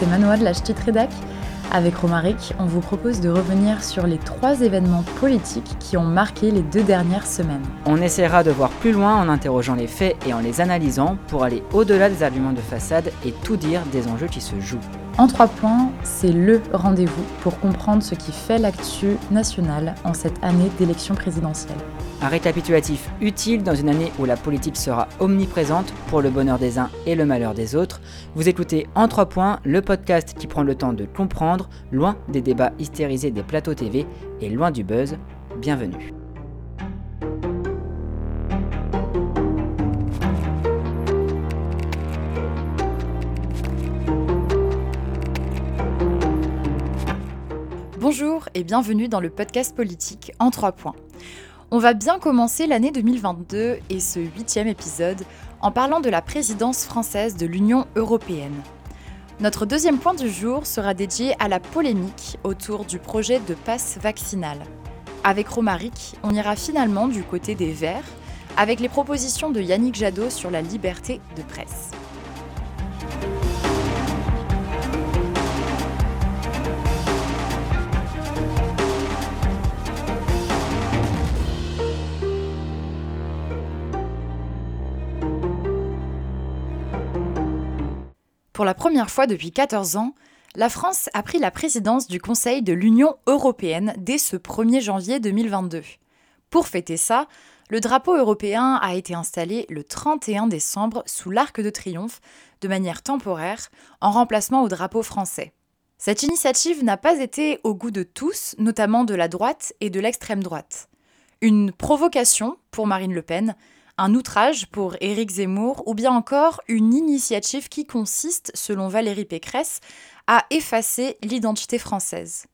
c'est Manoa de la Ch'tite Rédac. Avec Romaric, on vous propose de revenir sur les trois événements politiques qui ont marqué les deux dernières semaines. On essaiera de voir plus loin en interrogeant les faits et en les analysant pour aller au-delà des arguments de façade et tout dire des enjeux qui se jouent. En trois points, c'est le rendez-vous pour comprendre ce qui fait l'actu nationale en cette année d'élection présidentielle. Un récapitulatif utile dans une année où la politique sera omniprésente pour le bonheur des uns et le malheur des autres. Vous écoutez En 3 points, le podcast qui prend le temps de comprendre, loin des débats hystérisés des plateaux TV et loin du buzz. Bienvenue. Bonjour et bienvenue dans le podcast politique En 3 points. On va bien commencer l'année 2022 et ce huitième épisode en parlant de la présidence française de l'Union européenne. Notre deuxième point du jour sera dédié à la polémique autour du projet de passe vaccinal. Avec Romaric, on ira finalement du côté des Verts avec les propositions de Yannick Jadot sur la liberté de presse. Pour la première fois depuis 14 ans, la France a pris la présidence du Conseil de l'Union européenne dès ce 1er janvier 2022. Pour fêter ça, le drapeau européen a été installé le 31 décembre sous l'Arc de Triomphe de manière temporaire, en remplacement au drapeau français. Cette initiative n'a pas été au goût de tous, notamment de la droite et de l'extrême droite. Une provocation pour Marine Le Pen, un outrage pour Éric Zemmour ou bien encore une initiative qui consiste, selon Valérie Pécresse, à effacer l'identité française.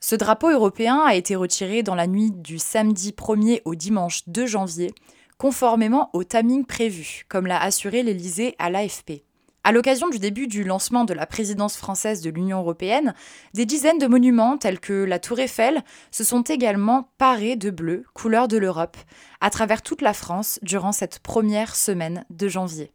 Ce drapeau européen a été retiré dans la nuit du samedi 1er au dimanche 2 janvier, conformément au timing prévu, comme l'a assuré l'Élysée à l'AFP. À l'occasion du début du lancement de la présidence française de l'Union européenne, des dizaines de monuments tels que la Tour Eiffel se sont également parés de bleu, couleur de l'Europe, à travers toute la France durant cette première semaine de janvier.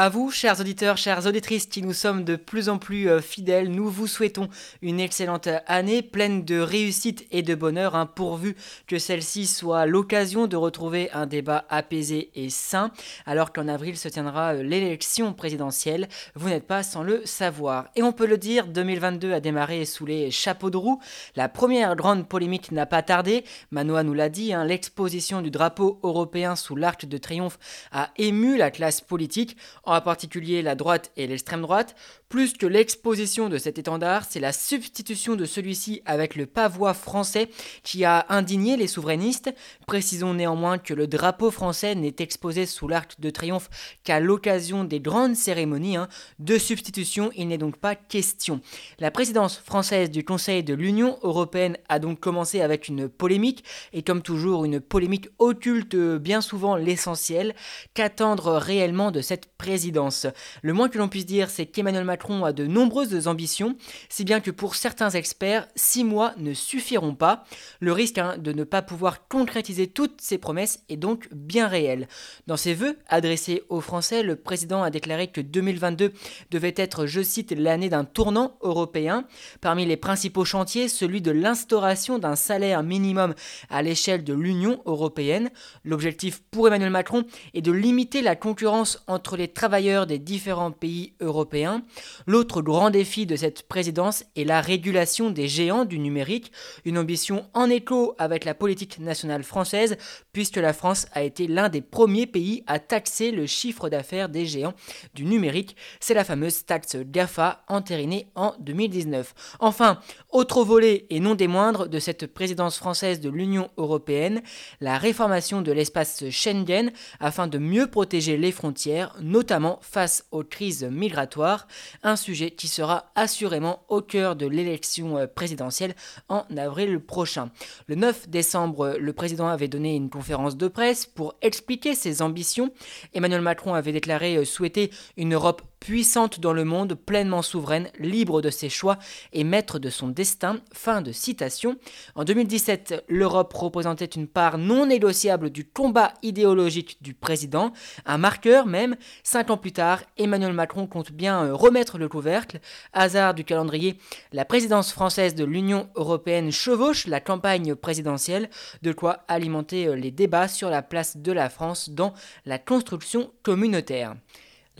À vous, chers auditeurs, chères auditrices qui nous sommes de plus en plus euh, fidèles, nous vous souhaitons une excellente année pleine de réussite et de bonheur, hein, pourvu que celle-ci soit l'occasion de retrouver un débat apaisé et sain, alors qu'en avril se tiendra euh, l'élection présidentielle. Vous n'êtes pas sans le savoir. Et on peut le dire, 2022 a démarré sous les chapeaux de roue. La première grande polémique n'a pas tardé. Manoa nous l'a dit, hein, l'exposition du drapeau européen sous l'arc de triomphe a ému la classe politique en particulier la droite et l'extrême droite, plus que l'exposition de cet étendard, c'est la substitution de celui-ci avec le pavois français qui a indigné les souverainistes. Précisons néanmoins que le drapeau français n'est exposé sous l'arc de triomphe qu'à l'occasion des grandes cérémonies. Hein. De substitution, il n'est donc pas question. La présidence française du Conseil de l'Union européenne a donc commencé avec une polémique, et comme toujours une polémique occulte bien souvent l'essentiel. Qu'attendre réellement de cette présidence? Le moins que l'on puisse dire, c'est qu'Emmanuel Macron Macron a de nombreuses ambitions, si bien que pour certains experts, six mois ne suffiront pas. Le risque hein, de ne pas pouvoir concrétiser toutes ces promesses est donc bien réel. Dans ses vœux adressés aux Français, le président a déclaré que 2022 devait être, je cite, l'année d'un tournant européen. Parmi les principaux chantiers, celui de l'instauration d'un salaire minimum à l'échelle de l'Union européenne. L'objectif pour Emmanuel Macron est de limiter la concurrence entre les travailleurs des différents pays européens. L'autre grand défi de cette présidence est la régulation des géants du numérique, une ambition en écho avec la politique nationale française, puisque la France a été l'un des premiers pays à taxer le chiffre d'affaires des géants du numérique. C'est la fameuse taxe GAFA entérinée en 2019. Enfin, autre volet et non des moindres de cette présidence française de l'Union européenne, la réformation de l'espace Schengen afin de mieux protéger les frontières, notamment face aux crises migratoires un sujet qui sera assurément au cœur de l'élection euh, présidentielle en avril prochain. Le 9 décembre, le président avait donné une conférence de presse pour expliquer ses ambitions. Emmanuel Macron avait déclaré euh, souhaiter une Europe puissante dans le monde, pleinement souveraine, libre de ses choix et maître de son destin. Fin de citation. En 2017, l'Europe représentait une part non négociable du combat idéologique du président, un marqueur même. Cinq ans plus tard, Emmanuel Macron compte bien euh, remettre le couvercle. Hasard du calendrier, la présidence française de l'Union européenne chevauche la campagne présidentielle, de quoi alimenter euh, les débats sur la place de la France dans la construction communautaire.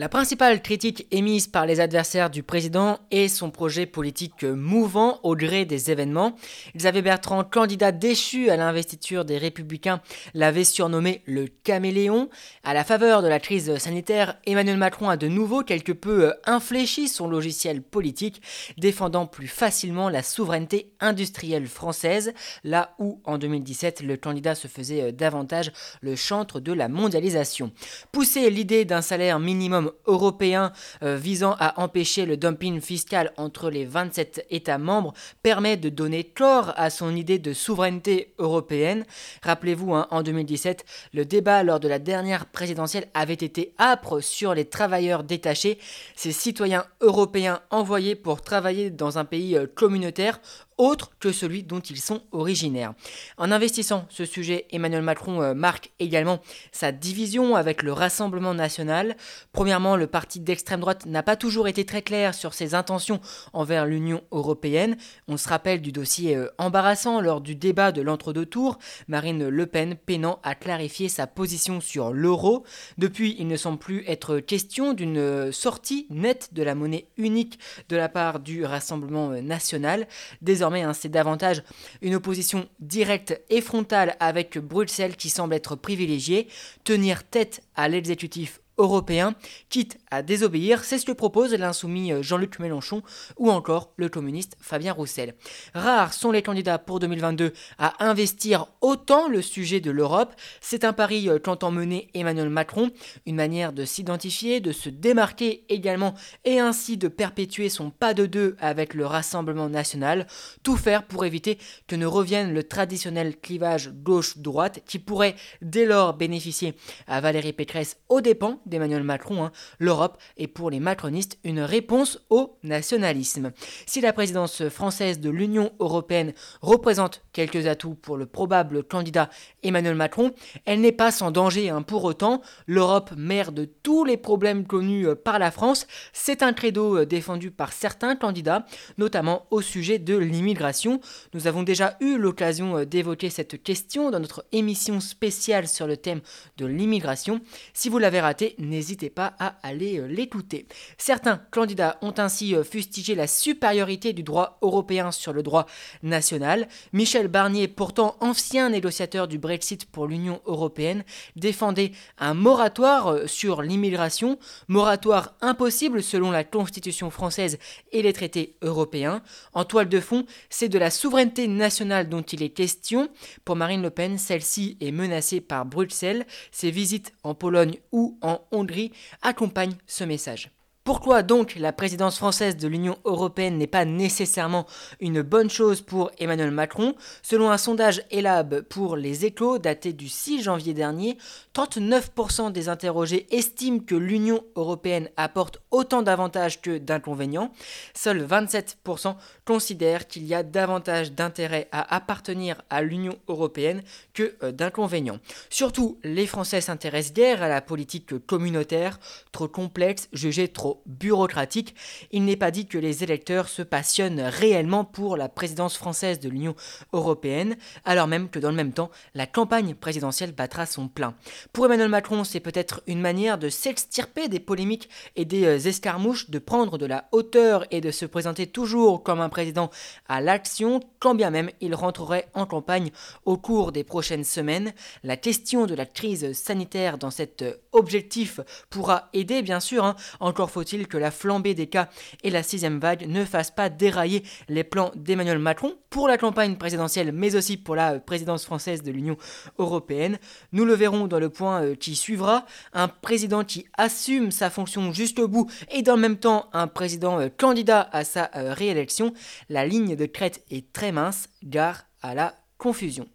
La principale critique émise par les adversaires du président est son projet politique mouvant au gré des événements. Xavier Bertrand, candidat déchu à l'investiture des Républicains, l'avait surnommé le caméléon. À la faveur de la crise sanitaire, Emmanuel Macron a de nouveau quelque peu infléchi son logiciel politique, défendant plus facilement la souveraineté industrielle française, là où en 2017 le candidat se faisait davantage le chantre de la mondialisation. Pousser l'idée d'un salaire minimum européen euh, visant à empêcher le dumping fiscal entre les 27 États membres permet de donner corps à son idée de souveraineté européenne. Rappelez-vous, hein, en 2017, le débat lors de la dernière présidentielle avait été âpre sur les travailleurs détachés, ces citoyens européens envoyés pour travailler dans un pays euh, communautaire autre que celui dont ils sont originaires. En investissant ce sujet, Emmanuel Macron euh, marque également sa division avec le Rassemblement national. Premièrement, le parti d'extrême droite n'a pas toujours été très clair sur ses intentions envers l'Union européenne. On se rappelle du dossier euh, embarrassant lors du débat de l'entre-deux tours, Marine Le Pen peinant à clarifier sa position sur l'euro. Depuis, il ne semble plus être question d'une euh, sortie nette de la monnaie unique de la part du Rassemblement national. Désormais, Hein, c'est davantage une opposition directe et frontale avec Bruxelles qui semble être privilégiée, tenir tête à l'exécutif européen, quitte à désobéir, c'est ce que propose l'insoumis euh, Jean-Luc Mélenchon ou encore le communiste Fabien Roussel. Rares sont les candidats pour 2022 à investir autant le sujet de l'Europe. C'est un pari euh, qu'entend mener Emmanuel Macron, une manière de s'identifier, de se démarquer également et ainsi de perpétuer son pas de deux avec le Rassemblement national, tout faire pour éviter que ne revienne le traditionnel clivage gauche-droite qui pourrait dès lors bénéficier à Valérie Pécresse aux dépens d'Emmanuel Macron. Hein. L'Europe est pour les macronistes une réponse au nationalisme. Si la présidence française de l'Union européenne représente quelques atouts pour le probable candidat Emmanuel Macron, elle n'est pas sans danger hein. pour autant. L'Europe, mère de tous les problèmes connus euh, par la France, c'est un credo euh, défendu par certains candidats, notamment au sujet de l'immigration. Nous avons déjà eu l'occasion euh, d'évoquer cette question dans notre émission spéciale sur le thème de l'immigration. Si vous l'avez raté, n'hésitez pas à aller euh, l'écouter. Certains candidats ont ainsi euh, fustigé la supériorité du droit européen sur le droit national. Michel Barnier, pourtant ancien négociateur du Brexit pour l'Union européenne, défendait un moratoire euh, sur l'immigration, moratoire impossible selon la Constitution française et les traités européens. En toile de fond, c'est de la souveraineté nationale dont il est question. Pour Marine Le Pen, celle-ci est menacée par Bruxelles. Ses visites en Pologne ou en Hongrie accompagne ce message. Pourquoi donc la présidence française de l'Union européenne n'est pas nécessairement une bonne chose pour Emmanuel Macron Selon un sondage Elab pour les échos daté du 6 janvier dernier, 39% des interrogés estiment que l'Union européenne apporte autant d'avantages que d'inconvénients. Seuls 27% considèrent qu'il y a davantage d'intérêt à appartenir à l'Union européenne que euh, d'inconvénients. Surtout, les Français s'intéressent guère à la politique communautaire, trop complexe, jugée trop bureaucratique, il n'est pas dit que les électeurs se passionnent réellement pour la présidence française de l'Union européenne, alors même que dans le même temps, la campagne présidentielle battra son plein. Pour Emmanuel Macron, c'est peut-être une manière de s'extirper des polémiques et des euh, escarmouches, de prendre de la hauteur et de se présenter toujours comme un président à l'action, quand bien même il rentrerait en campagne au cours des prochaines semaines. La question de la crise sanitaire dans cet euh, objectif pourra aider, bien sûr, hein. encore faut il que la flambée des cas et la sixième vague ne fassent pas dérailler les plans d'Emmanuel Macron pour la campagne présidentielle, mais aussi pour la euh, présidence française de l'Union européenne? Nous le verrons dans le point euh, qui suivra. Un président qui assume sa fonction jusqu'au bout et dans le même temps un président euh, candidat à sa réélection. La ligne de crête est très mince, gare à la confusion.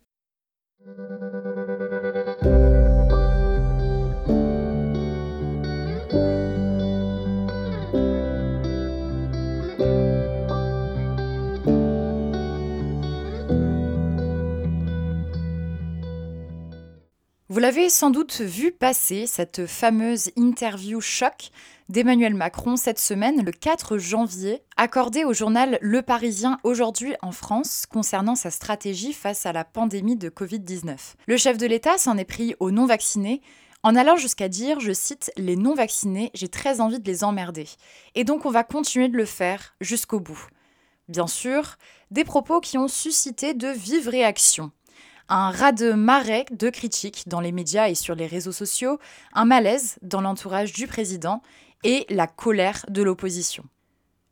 Vous l'avez sans doute vu passer, cette fameuse interview choc d'Emmanuel Macron cette semaine, le 4 janvier, accordée au journal Le Parisien aujourd'hui en France concernant sa stratégie face à la pandémie de Covid-19. Le chef de l'État s'en est pris aux non-vaccinés en allant jusqu'à dire, je cite, Les non-vaccinés, j'ai très envie de les emmerder. Et donc on va continuer de le faire jusqu'au bout. Bien sûr, des propos qui ont suscité de vives réactions un ras de marée de critiques dans les médias et sur les réseaux sociaux, un malaise dans l'entourage du président et la colère de l'opposition.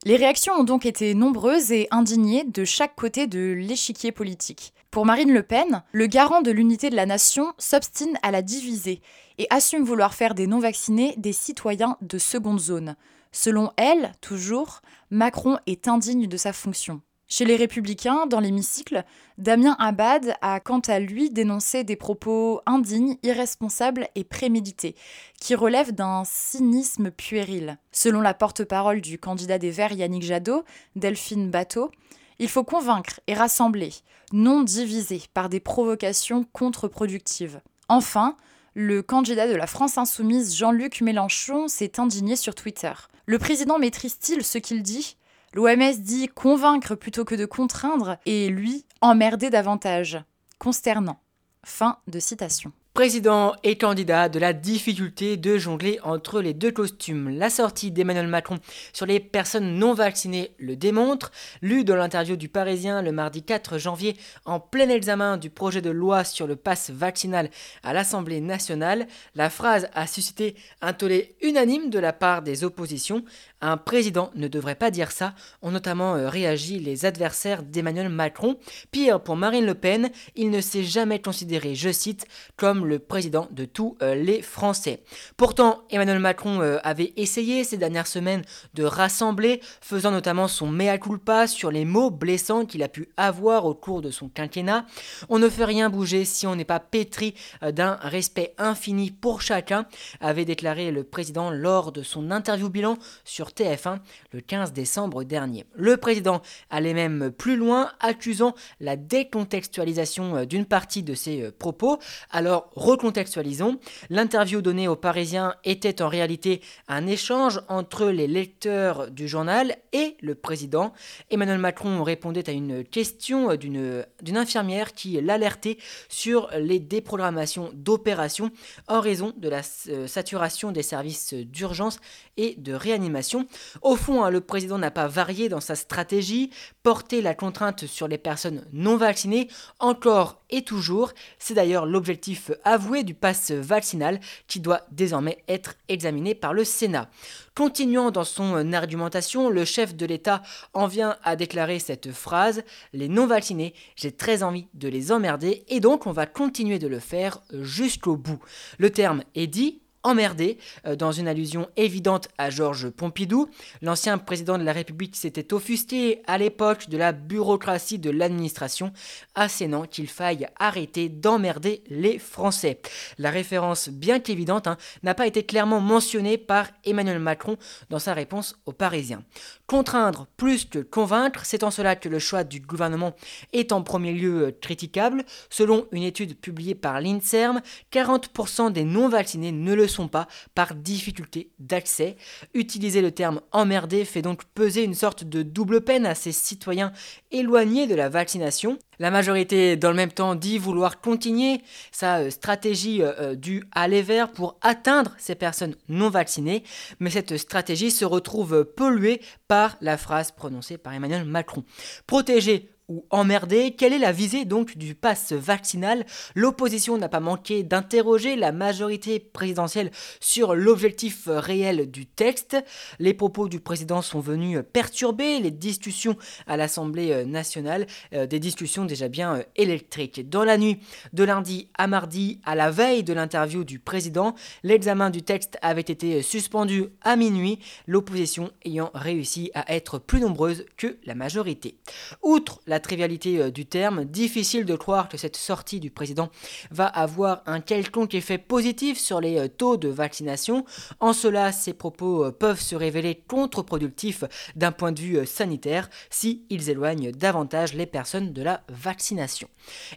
Les réactions ont donc été nombreuses et indignées de chaque côté de l'échiquier politique. Pour Marine Le Pen, le garant de l'unité de la nation s'obstine à la diviser et assume vouloir faire des non-vaccinés des citoyens de seconde zone. Selon elle, toujours, Macron est indigne de sa fonction. Chez les Républicains, dans l'hémicycle, Damien Abad a quant à lui dénoncé des propos indignes, irresponsables et prémédités, qui relèvent d'un cynisme puéril. Selon la porte-parole du candidat des Verts Yannick Jadot, Delphine Bateau, il faut convaincre et rassembler, non diviser par des provocations contre-productives. Enfin, le candidat de la France insoumise Jean-Luc Mélenchon s'est indigné sur Twitter. Le président maîtrise-t-il ce qu'il dit? L'OMS dit convaincre plutôt que de contraindre et lui emmerder davantage. Consternant. Fin de citation. Président et candidat de la difficulté de jongler entre les deux costumes. La sortie d'Emmanuel Macron sur les personnes non vaccinées le démontre. Lu dans l'interview du Parisien le mardi 4 janvier en plein examen du projet de loi sur le pass vaccinal à l'Assemblée nationale, la phrase a suscité un tollé unanime de la part des oppositions. Un président ne devrait pas dire ça, ont notamment euh, réagi les adversaires d'Emmanuel Macron. Pire, pour Marine Le Pen, il ne s'est jamais considéré, je cite, comme le président de tous euh, les Français. Pourtant, Emmanuel Macron euh, avait essayé ces dernières semaines de rassembler, faisant notamment son mea culpa sur les mots blessants qu'il a pu avoir au cours de son quinquennat. On ne fait rien bouger si on n'est pas pétri d'un respect infini pour chacun, avait déclaré le président lors de son interview bilan sur TF1 le 15 décembre dernier. Le président allait même plus loin, accusant la décontextualisation d'une partie de ses propos. Alors recontextualisons. L'interview donnée aux Parisiens était en réalité un échange entre les lecteurs du journal et le président. Emmanuel Macron répondait à une question d'une infirmière qui l'alertait sur les déprogrammations d'opérations en raison de la euh, saturation des services d'urgence et de réanimation. Au fond, hein, le président n'a pas varié dans sa stratégie, porter la contrainte sur les personnes non vaccinées encore et toujours. C'est d'ailleurs l'objectif avoué du pass vaccinal qui doit désormais être examiné par le Sénat. Continuant dans son argumentation, le chef de l'État en vient à déclarer cette phrase Les non-vaccinés, j'ai très envie de les emmerder et donc on va continuer de le faire jusqu'au bout. Le terme est dit, emmerdé, euh, dans une allusion évidente à Georges Pompidou. L'ancien président de la République s'était offusqué à l'époque de la bureaucratie de l'administration, assénant qu'il faille arrêter d'emmerder les Français. La référence, bien qu'évidente, hein, n'a pas été clairement mentionnée par Emmanuel Macron dans sa réponse aux Parisiens. Contraindre plus que convaincre, c'est en cela que le choix du gouvernement est en premier lieu euh, critiquable. Selon une étude publiée par l'INSERM, 40% des non-vaccinés ne le sont pas par difficulté d'accès. Utiliser le terme emmerdé fait donc peser une sorte de double peine à ces citoyens éloignés de la vaccination. La majorité, dans le même temps, dit vouloir continuer sa euh, stratégie euh, euh, du aller vers pour atteindre ces personnes non vaccinées, mais cette stratégie se retrouve polluée par la phrase prononcée par Emmanuel Macron. Protéger ou emmerder Quelle est la visée donc du pass vaccinal? L'opposition n'a pas manqué d'interroger la majorité présidentielle sur l'objectif réel du texte. Les propos du président sont venus perturber les discussions à l'Assemblée nationale, euh, des discussions déjà bien euh, électriques. Dans la nuit de lundi à mardi, à la veille de l'interview du président, l'examen du texte avait été suspendu à minuit, l'opposition ayant réussi à être plus nombreuse que la majorité. Outre la trivialité du terme, difficile de croire que cette sortie du président va avoir un quelconque effet positif sur les taux de vaccination. En cela, ces propos peuvent se révéler contre-productifs d'un point de vue sanitaire si éloignent davantage les personnes de la vaccination.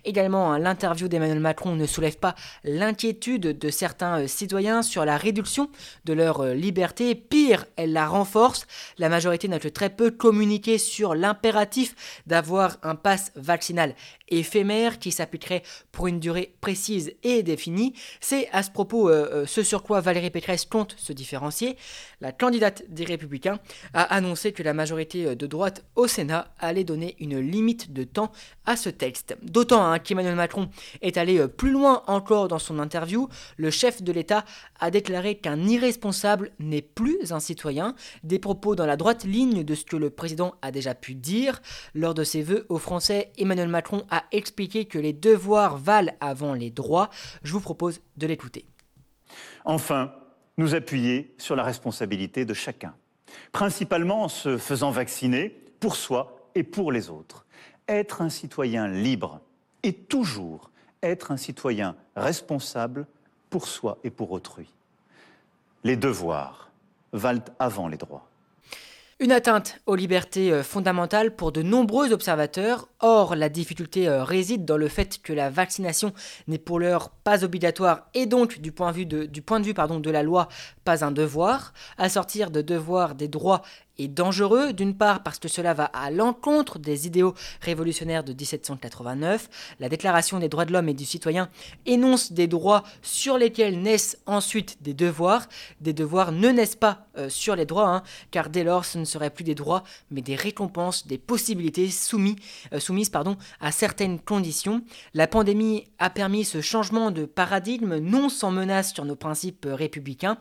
Également, hein, l'interview d'Emmanuel Macron ne soulève pas l'inquiétude de certains citoyens sur la réduction de leur liberté. Pire, elle la renforce. La majorité n'a que très peu communiqué sur l'impératif d'avoir un pass vaccinal éphémère qui s'appliquerait pour une durée précise et définie. C'est à ce propos euh, euh, ce sur quoi Valérie Pécresse compte se différencier. La candidate des Républicains a annoncé que la majorité euh, de droite au Sénat allait donner une limite de temps à ce texte. D'autant hein, qu'Emmanuel Macron est allé plus loin encore dans son interview. Le chef de l'État a déclaré qu'un irresponsable n'est plus un citoyen. Des propos dans la droite ligne de ce que le président a déjà pu dire. Lors de ses vœux aux Français, Emmanuel Macron a expliqué que les devoirs valent avant les droits. Je vous propose de l'écouter. Enfin, nous appuyer sur la responsabilité de chacun, principalement en se faisant vacciner pour soi et pour les autres. Être un citoyen libre et toujours être un citoyen responsable pour soi et pour autrui. Les devoirs valent avant les droits. Une atteinte aux libertés euh, fondamentales pour de nombreux observateurs. Or, la difficulté euh, réside dans le fait que la vaccination n'est pour l'heure pas obligatoire et donc, du point de vue, de, la loi, pas un devoir. À sortir de devoir des droits est dangereux, d'une part parce que cela va à l'encontre des idéaux révolutionnaires de 1789. La Déclaration des droits de l'homme et du citoyen énonce des droits sur lesquels naissent ensuite des devoirs. Des devoirs ne naissent pas euh, sur les droits, hein, car dès lors ce ne seraient plus des droits, mais des récompenses, des possibilités euh, soumises pardon, à certaines conditions. La pandémie a permis ce changement de paradigme non sans menace sur nos principes républicains.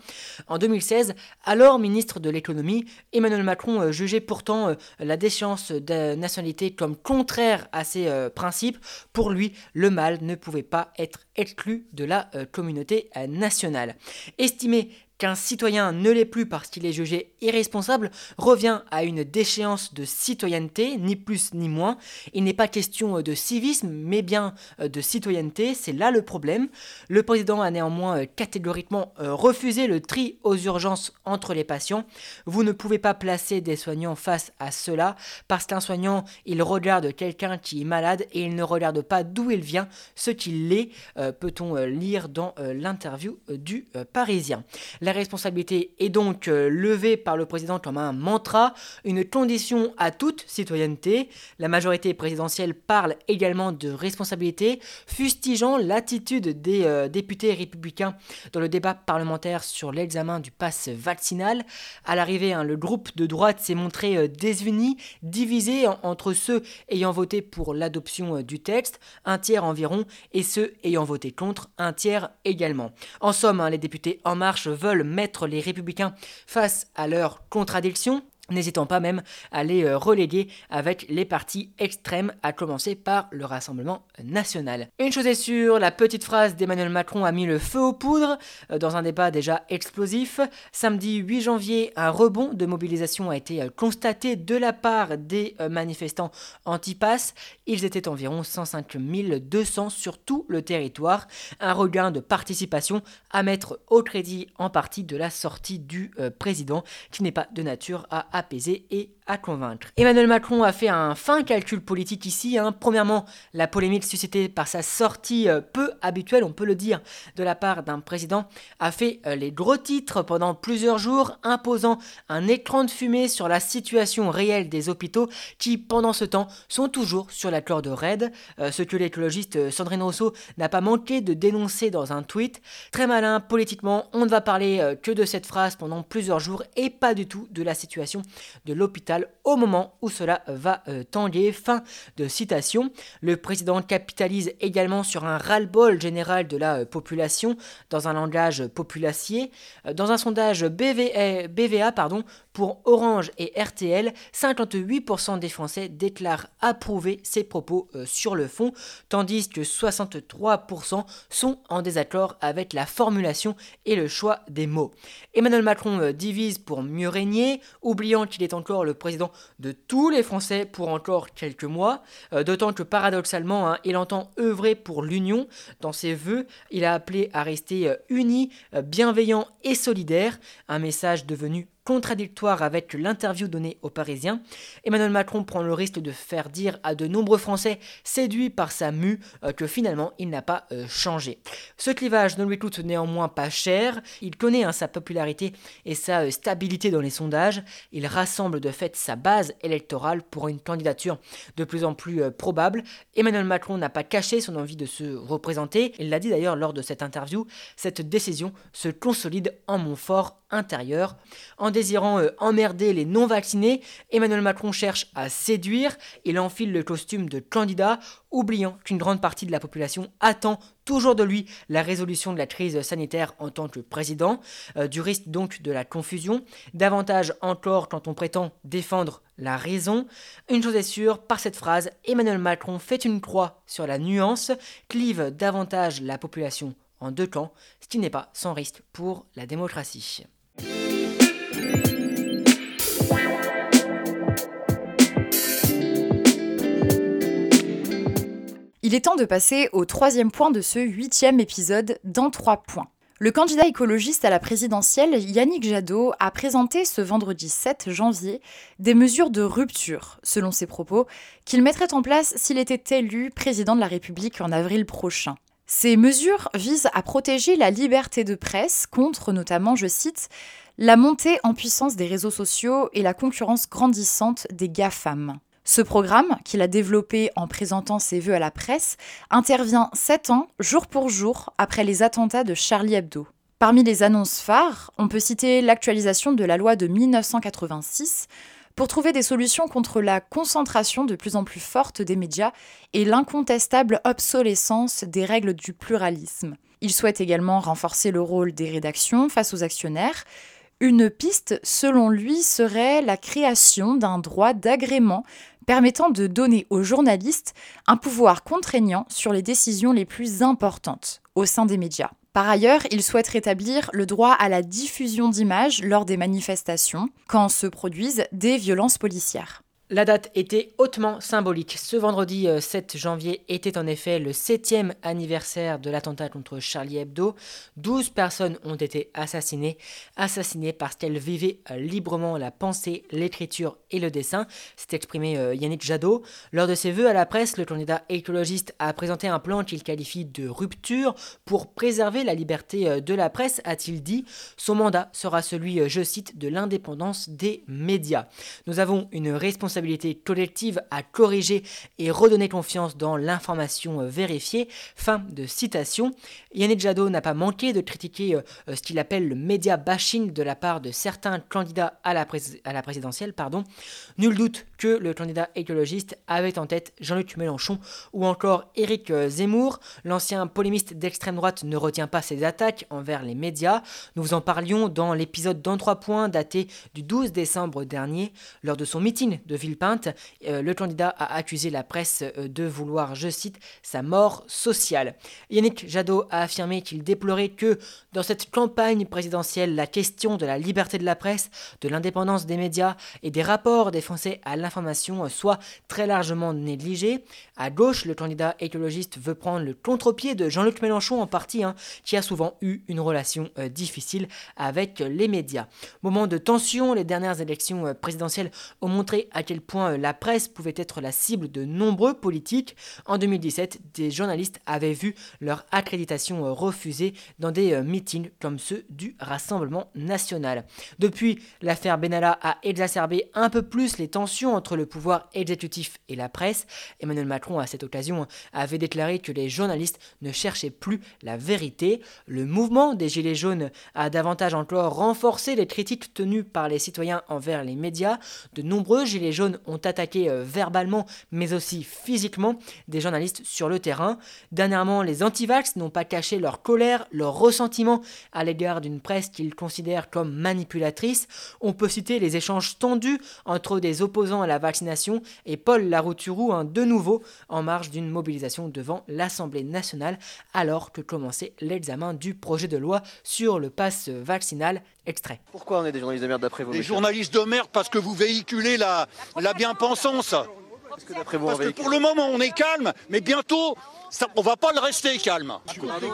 En 2016, alors ministre de l'économie, Emmanuel Macron euh, jugeait pourtant euh, la déchéance de nationalité comme contraire à ses euh, principes. Pour lui, le mal ne pouvait pas être exclu de la communauté nationale. Estimé qu'un citoyen ne l'est plus parce qu'il est jugé irresponsable revient à une déchéance de citoyenneté, ni plus ni moins. Il n'est pas question de civisme, mais bien de citoyenneté, c'est là le problème. Le président a néanmoins catégoriquement refusé le tri aux urgences entre les patients. Vous ne pouvez pas placer des soignants face à cela, parce qu'un soignant, il regarde quelqu'un qui est malade et il ne regarde pas d'où il vient, ce qu'il est, euh, peut-on euh, lire dans euh, l'interview du Parisien. La responsabilité est donc euh, levée par le président comme un mantra, une condition à toute citoyenneté. La majorité présidentielle parle également de responsabilité, fustigeant l'attitude des euh, députés républicains dans le débat parlementaire sur l'examen du pass vaccinal. À l'arrivée, hein, le groupe de droite s'est montré euh, désuni, divisé entre ceux ayant voté pour l'adoption du texte, un tiers environ, et ceux ayant voté contre, un tiers également. En somme, hein, les députés En Marche veulent mettre les républicains face à leurs contradictions n'hésitant pas même à les euh, reléguer avec les partis extrêmes, à commencer par le Rassemblement national. Une chose est sûre, la petite phrase d'Emmanuel Macron a mis le feu aux poudres euh, dans un débat déjà explosif. Samedi 8 janvier, un rebond de mobilisation a été euh, constaté de la part des manifestants anti-pass. Ils étaient environ 105 200 sur tout le territoire. Un regain de participation à mettre au crédit en partie de la sortie du président qui n'est pas de nature à apaiser et à convaincre. Emmanuel Macron a fait un fin calcul politique ici. Hein. Premièrement, la polémique suscitée par sa sortie euh, peu habituelle, on peut le dire, de la part d'un président, a fait euh, les gros titres pendant plusieurs jours, imposant un écran de fumée sur la situation réelle des hôpitaux qui, pendant ce temps, sont toujours sur la corde raide. Euh, ce que l'écologiste Sandrine Rousseau n'a pas manqué de dénoncer dans un tweet. Très malin politiquement, on ne va parler que de cette phrase pendant plusieurs jours et pas du tout de la situation de l'hôpital au moment où cela va euh, tanguer. Fin de citation. Le président capitalise également sur un ras-le-bol général de la euh, population dans un langage populacier. Euh, dans un sondage BVA, BVA pardon, Pour Orange et RTL, 58% des Français déclarent approuver ces propos euh, sur le fond, tandis que 63% sont en désaccord avec la formulation et le choix des mots. Emmanuel Macron euh, divise pour mieux régner, oubliant qu'il est encore le président de tous les Français pour encore quelques mois, euh, d'autant que paradoxalement, hein, il entend œuvrer pour l'union. Dans ses voeux, il a appelé à rester unis, bienveillants et solidaires, un message devenu contradictoire avec l'interview donnée aux Parisiens. Emmanuel Macron prend le risque de faire dire à de nombreux Français séduits par sa mue euh, que finalement il n'a pas euh, changé. Ce clivage ne lui coûte néanmoins pas cher, il connaît hein, sa popularité et sa euh, stabilité dans les sondages, il rassemble de fait sa base électorale pour une candidature de plus en plus probable. Emmanuel Macron n'a pas caché son envie de se représenter, il l'a dit d'ailleurs lors de cette interview, cette décision se consolide en mon En désirant euh, emmerder les non-vaccinés, Emmanuel Macron cherche à séduire, il enfile le costume de candidat, oubliant qu'une grande partie de la population attend toujours de lui la résolution de la crise sanitaire en tant que président, euh, du risque donc de la confusion, davantage encore quand on prétend défendre la raison. Une chose est sûre, par cette phrase, Emmanuel Macron fait une croix sur la nuance, clive davantage la population en deux camps, ce qui n'est pas sans risque pour la démocratie. Il est temps de passer au troisième point de ce huitième épisode dans trois points. Le candidat écologiste à la présidentielle, Yannick Jadot, a présenté ce vendredi 7 janvier des mesures de rupture, selon ses propos, qu'il mettrait en place s'il était élu président de la République en avril prochain. Ces mesures visent à protéger la liberté de presse contre notamment, je cite, la montée en puissance des réseaux sociaux et la concurrence grandissante des GAFAM. Ce programme, qu'il a développé en présentant ses vœux à la presse, intervient sept ans, jour pour jour, après les attentats de Charlie Hebdo. Parmi les annonces phares, on peut citer l'actualisation de la loi de 1986 pour trouver des solutions contre la concentration de plus en plus forte des médias et l'incontestable obsolescence des règles du pluralisme. Il souhaite également renforcer le rôle des rédactions face aux actionnaires, une piste, selon lui, serait la création d'un droit d'agrément permettant de donner aux journalistes un pouvoir contraignant sur les décisions les plus importantes au sein des médias. Par ailleurs, il souhaite rétablir le droit à la diffusion d'images lors des manifestations quand se produisent des violences policières. La date était hautement symbolique. Ce vendredi 7 euh, janvier était en effet le septième anniversaire de l'attentat contre Charlie Hebdo. 12 personnes ont été assassinées, assassinées parce qu'elles vivaient euh, librement la pensée, l'écriture et le dessin. C'est exprimé euh, Yannick Jadot. Lors de ses vœux à la presse, le candidat écologiste a présenté un plan qu'il qualifie de rupture pour préserver la liberté de la presse, a-t-il dit. Son mandat sera celui, je cite, de l'indépendance des médias. Nous avons une responsabilité collective à corriger et redonner confiance dans l'information euh, vérifiée. Fin de citation. Yannick Jadot n'a pas manqué de critiquer euh, euh, ce qu'il appelle le média bashing de la part de certains candidats à la, à la présidentielle. Pardon. Nul doute que le candidat écologiste avait en tête Jean-Luc Mélenchon ou encore Éric Zemmour. L'ancien polémiste d'extrême droite ne retient pas ses attaques envers les médias. Nous vous en parlions dans l'épisode dans trois points daté du 12 décembre dernier lors de son meeting de Villepinte. Euh, le candidat a accusé la presse euh, de vouloir, je cite, sa mort sociale. Yannick Jadot a affirmé qu'il déplorait que dans cette campagne présidentielle, la question de la liberté de la presse, de l'indépendance des médias et des rapports des Français à l'information soit très largement négligée. À gauche, le candidat écologiste veut prendre le contre-pied de Jean-Luc Mélenchon en partie, hein, qui a souvent eu une relation euh, difficile avec les médias. Moment de tension, les dernières élections présidentielles ont montré à quel point euh, la presse pouvait être la cible de nombreux politiques. En 2017, des journalistes avaient vu leur accréditation euh, refusée dans des euh, meetings comme ceux du Rassemblement national. Depuis, l'affaire Benalla a exacerbé un peu plus les tensions entre le pouvoir exécutif et la presse. Emmanuel Macron, à cette occasion, avait déclaré que les journalistes ne cherchaient plus la vérité. Le mouvement des Gilets jaunes a davantage encore renforcé les critiques tenues par les citoyens envers les médias. De nombreux Gilets jaunes ont attaqué verbalement mais aussi physiquement des journalistes sur le terrain. Dernièrement, les antivax n'ont pas caché leur colère, leur ressentiment à l'égard d'une presse qu'ils considèrent comme manipulatrice. On peut citer les échanges tendus entre des opposants à la vaccination et Paul Larouturou, de nouveau en marge d'une mobilisation devant l'Assemblée nationale alors que commençait l'examen du projet de loi sur le pass vaccinal. Extrait. Pourquoi on est des journalistes de merde d'après vous Des journalistes de merde parce que vous véhiculez la, la bien-pensance. Parce que d'après vous, on Parce que véhicule- pour le moment, on est calme, mais bientôt, ça, on va pas le rester calme.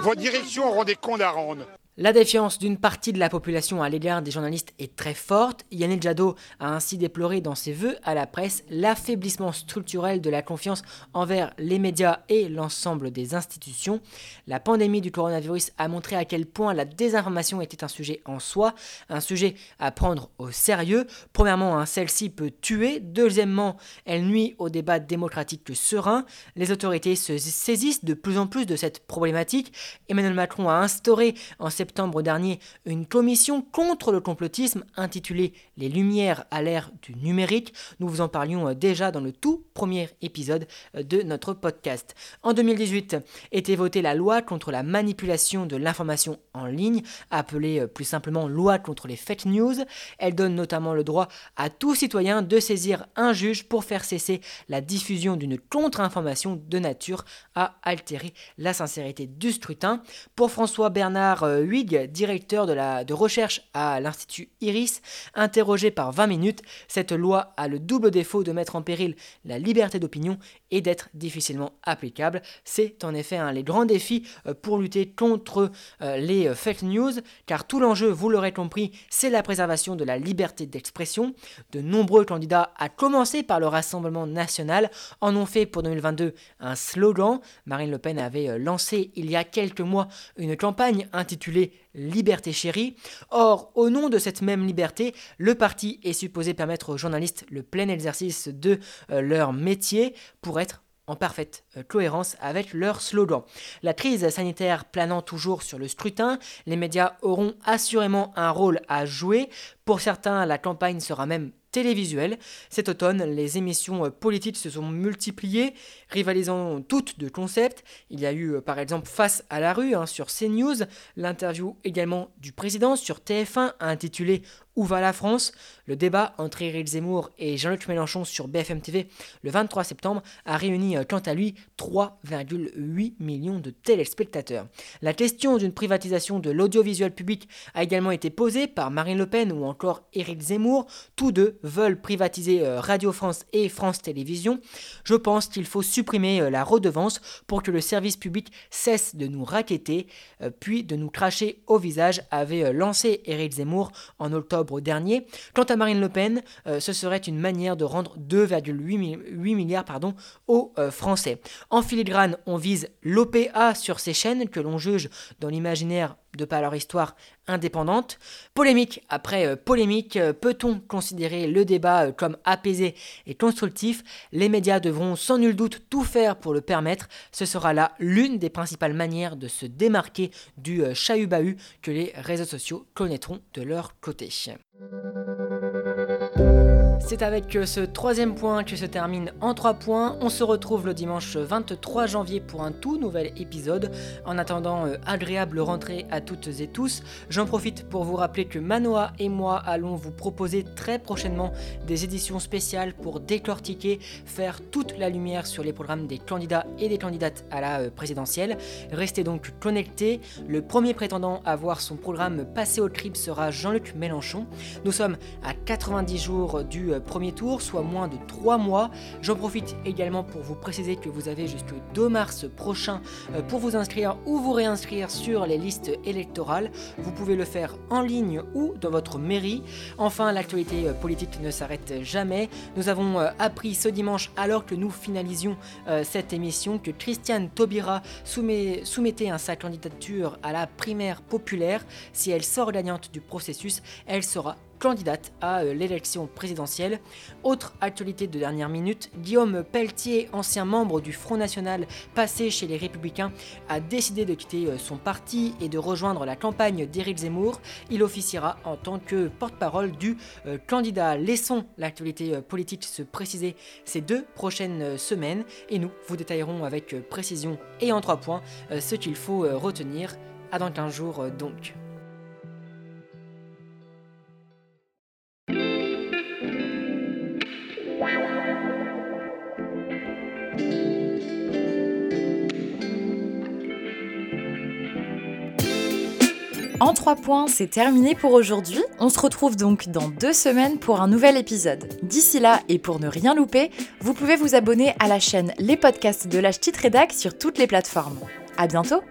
Vos directions auront des comptes à rendre. La défiance d'une partie de la population à l'égard des journalistes est très forte. Yannick Jadot a ainsi déploré dans ses vœux à la presse l'affaiblissement structurel de la confiance envers les médias et l'ensemble des institutions. La pandémie du coronavirus a montré à quel point la désinformation était un sujet en soi, un sujet à prendre au sérieux. Premièrement, hein, celle-ci peut tuer. Deuxièmement, elle nuit au débat démocratique serein. Les autorités se saisissent de plus en plus de cette problématique. Emmanuel Macron a instauré en septembre dernier une commission contre le complotisme intitulée Les Lumières à l'ère du numérique. Nous vous en parlions euh, déjà dans le tout premier épisode euh, de notre podcast. En 2018 était votée la loi contre la manipulation de l'information en ligne, appelée euh, plus simplement loi contre les fake news. Elle donne notamment le droit à tout citoyen de saisir un juge pour faire cesser la diffusion d'une contre-information de nature à altérer la sincérité du scrutin. Pour François Bernard euh, Directeur de, la, de recherche à l'Institut Iris, interrogé par 20 minutes, cette loi a le double défaut de mettre en péril la liberté d'opinion et d'être difficilement applicable. C'est en effet un les grands défis euh, pour lutter contre euh, les euh, fake news, car tout l'enjeu, vous l'aurez compris, c'est la préservation de la liberté d'expression. De nombreux candidats, à commencer par le Rassemblement national, en ont fait pour 2022 un slogan. Marine Le Pen avait lancé il y a quelques mois une campagne intitulée Liberté chérie. Or, au nom de cette même liberté, le parti est supposé permettre aux journalistes le plein exercice de euh, leur métier pour être en parfaite euh, cohérence avec leur slogan. La crise sanitaire planant toujours sur le scrutin, les médias auront assurément un rôle à jouer. Pour certains, la campagne sera même télévisuelle. Cet automne, les émissions politiques se sont multipliées, rivalisant toutes de concepts. Il y a eu euh, par exemple Face à la rue hein, sur CNews, l'interview également du président sur TF1 intitulée Où va la France? Le débat entre Éric Zemmour et Jean-Luc Mélenchon sur BFM TV le 23 septembre a réuni euh, quant à lui 3,8 millions de téléspectateurs. La question d'une privatisation de l'audiovisuel public a également été posée par Marine Le Pen ou encore Éric Zemmour. Tous deux veulent privatiser euh, Radio France et France Télévisions. Je pense qu'il faut supprimer euh, la redevance pour que le service public cesse de nous raqueter, puis de nous cracher au visage, avait lancé Éric Zemmour en octobre dernier. Quant à Marine Le Pen, euh, ce serait une manière de rendre 2,8 mi- 8 milliards aux euh, Français. En filigrane, on vise l'OPA sur ces chaînes que l'on juge dans l'imaginaire de par leur histoire indépendante. Polémique après euh, polémique, euh, peut-on considérer le débat euh, comme apaisé et constructif? Les médias devront sans nul doute tout faire pour le permettre. Ce sera là l'une des principales manières de se démarquer du chahut-bahut que les réseaux sociaux connaîtront de leur côté. C'est avec euh, ce troisième point que se termine en trois points. On se retrouve le dimanche 23 janvier pour un tout nouvel épisode. En attendant, euh, agréable rentrée à toutes et tous. J'en profite pour vous rappeler que Manoa et moi allons vous proposer très prochainement des éditions spéciales pour décortiquer, faire toute la lumière sur les programmes des candidats et des candidates à la euh, présidentielle. Restez donc connectés. Le premier prétendant à voir son programme passer au crible sera Jean-Luc Mélenchon. Nous sommes à 90 jours du euh, premier tour, soit moins de 3 mois. J'en profite également pour vous préciser que vous avez jusqu'au 2 mars prochain euh, pour vous inscrire ou vous réinscrire sur les listes électorales. Vous pouvez le faire en ligne ou dans votre mairie. Enfin, l'actualité euh, politique ne s'arrête jamais. Nous avons appris ce dimanche, alors que nous finalisions cette émission, que Christiane Taubira soumet- soumettait sa candidature à la primaire populaire. Si elle sort gagnante du processus, elle sera candidate à euh, l'élection présidentielle. Autre actualité de dernière minute, Guillaume Pelletier, ancien membre du Front National passé chez les Républicains, a décidé de quitter euh, son parti et de rejoindre la campagne d'Éric Zemmour. Il officiera en tant que porte-parole du euh, candidat. Laissons l'actualité politique se préciser ces deux prochaines semaines et nous vous détaillerons avec précision et en trois points ce qu'il faut retenir. À dans 15 jours donc. En points, c'est terminé pour aujourd'hui. On se retrouve donc dans deux semaines pour un nouvel épisode. D'ici là, et pour ne rien louper, vous pouvez vous abonner à la chaîne Les Podcasts de l'âge sur toutes les plateformes. À bientôt!